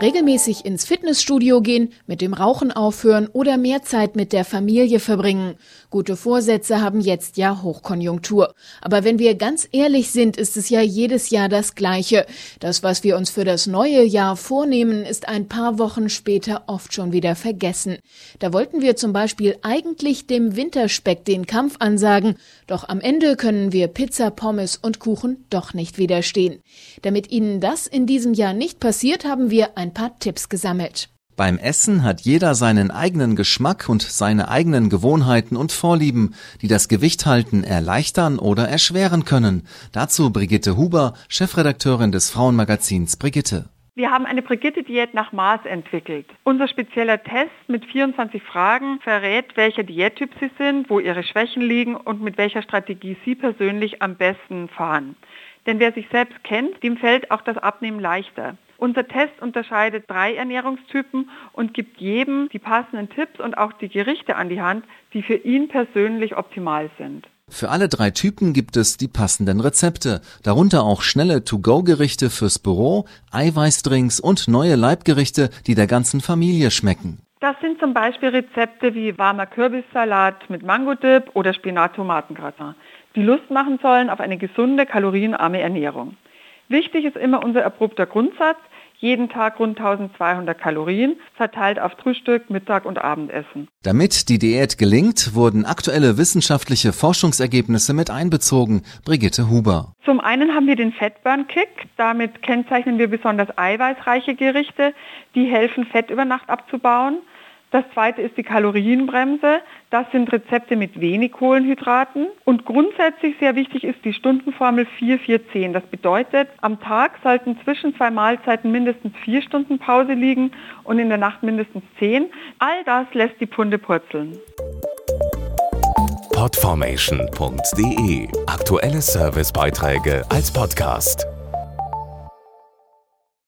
regelmäßig ins Fitnessstudio gehen, mit dem Rauchen aufhören oder mehr Zeit mit der Familie verbringen. Gute Vorsätze haben jetzt ja Hochkonjunktur. Aber wenn wir ganz ehrlich sind, ist es ja jedes Jahr das Gleiche. Das, was wir uns für das neue Jahr vornehmen, ist ein paar Wochen später oft schon wieder vergessen. Da wollten wir zum Beispiel eigentlich dem Winterspeck den Kampf ansagen, doch am Ende können wir Pizza, Pommes und Kuchen doch nicht widerstehen. Damit Ihnen das in diesem Jahr nicht passiert, haben wir ein paar Tipps gesammelt. Beim Essen hat jeder seinen eigenen Geschmack und seine eigenen Gewohnheiten und Vorlieben, die das Gewicht halten erleichtern oder erschweren können. Dazu Brigitte Huber, Chefredakteurin des Frauenmagazins Brigitte. Wir haben eine Brigitte-Diät nach Maß entwickelt. Unser spezieller Test mit 24 Fragen verrät, welcher Diättyp Sie sind, wo Ihre Schwächen liegen und mit welcher Strategie Sie persönlich am besten fahren. Denn wer sich selbst kennt, dem fällt auch das Abnehmen leichter. Unser Test unterscheidet drei Ernährungstypen und gibt jedem die passenden Tipps und auch die Gerichte an die Hand, die für ihn persönlich optimal sind. Für alle drei Typen gibt es die passenden Rezepte, darunter auch schnelle To-Go-Gerichte fürs Büro, Eiweißdrinks und neue Leibgerichte, die der ganzen Familie schmecken. Das sind zum Beispiel Rezepte wie warmer Kürbissalat mit Mango-Dip oder Spinat-Tomatengratin, die Lust machen sollen auf eine gesunde, kalorienarme Ernährung. Wichtig ist immer unser erprobter Grundsatz, jeden Tag rund 1200 Kalorien, verteilt auf Frühstück, Mittag und Abendessen. Damit die Diät gelingt, wurden aktuelle wissenschaftliche Forschungsergebnisse mit einbezogen. Brigitte Huber. Zum einen haben wir den Fettburn-Kick. Damit kennzeichnen wir besonders eiweißreiche Gerichte, die helfen, Fett über Nacht abzubauen. Das zweite ist die Kalorienbremse. Das sind Rezepte mit wenig Kohlenhydraten. Und grundsätzlich sehr wichtig ist die Stundenformel 4-4-10. Das bedeutet, am Tag sollten zwischen zwei Mahlzeiten mindestens vier Stunden Pause liegen und in der Nacht mindestens zehn. All das lässt die Punde purzeln. Podformation.de Aktuelle Servicebeiträge als Podcast.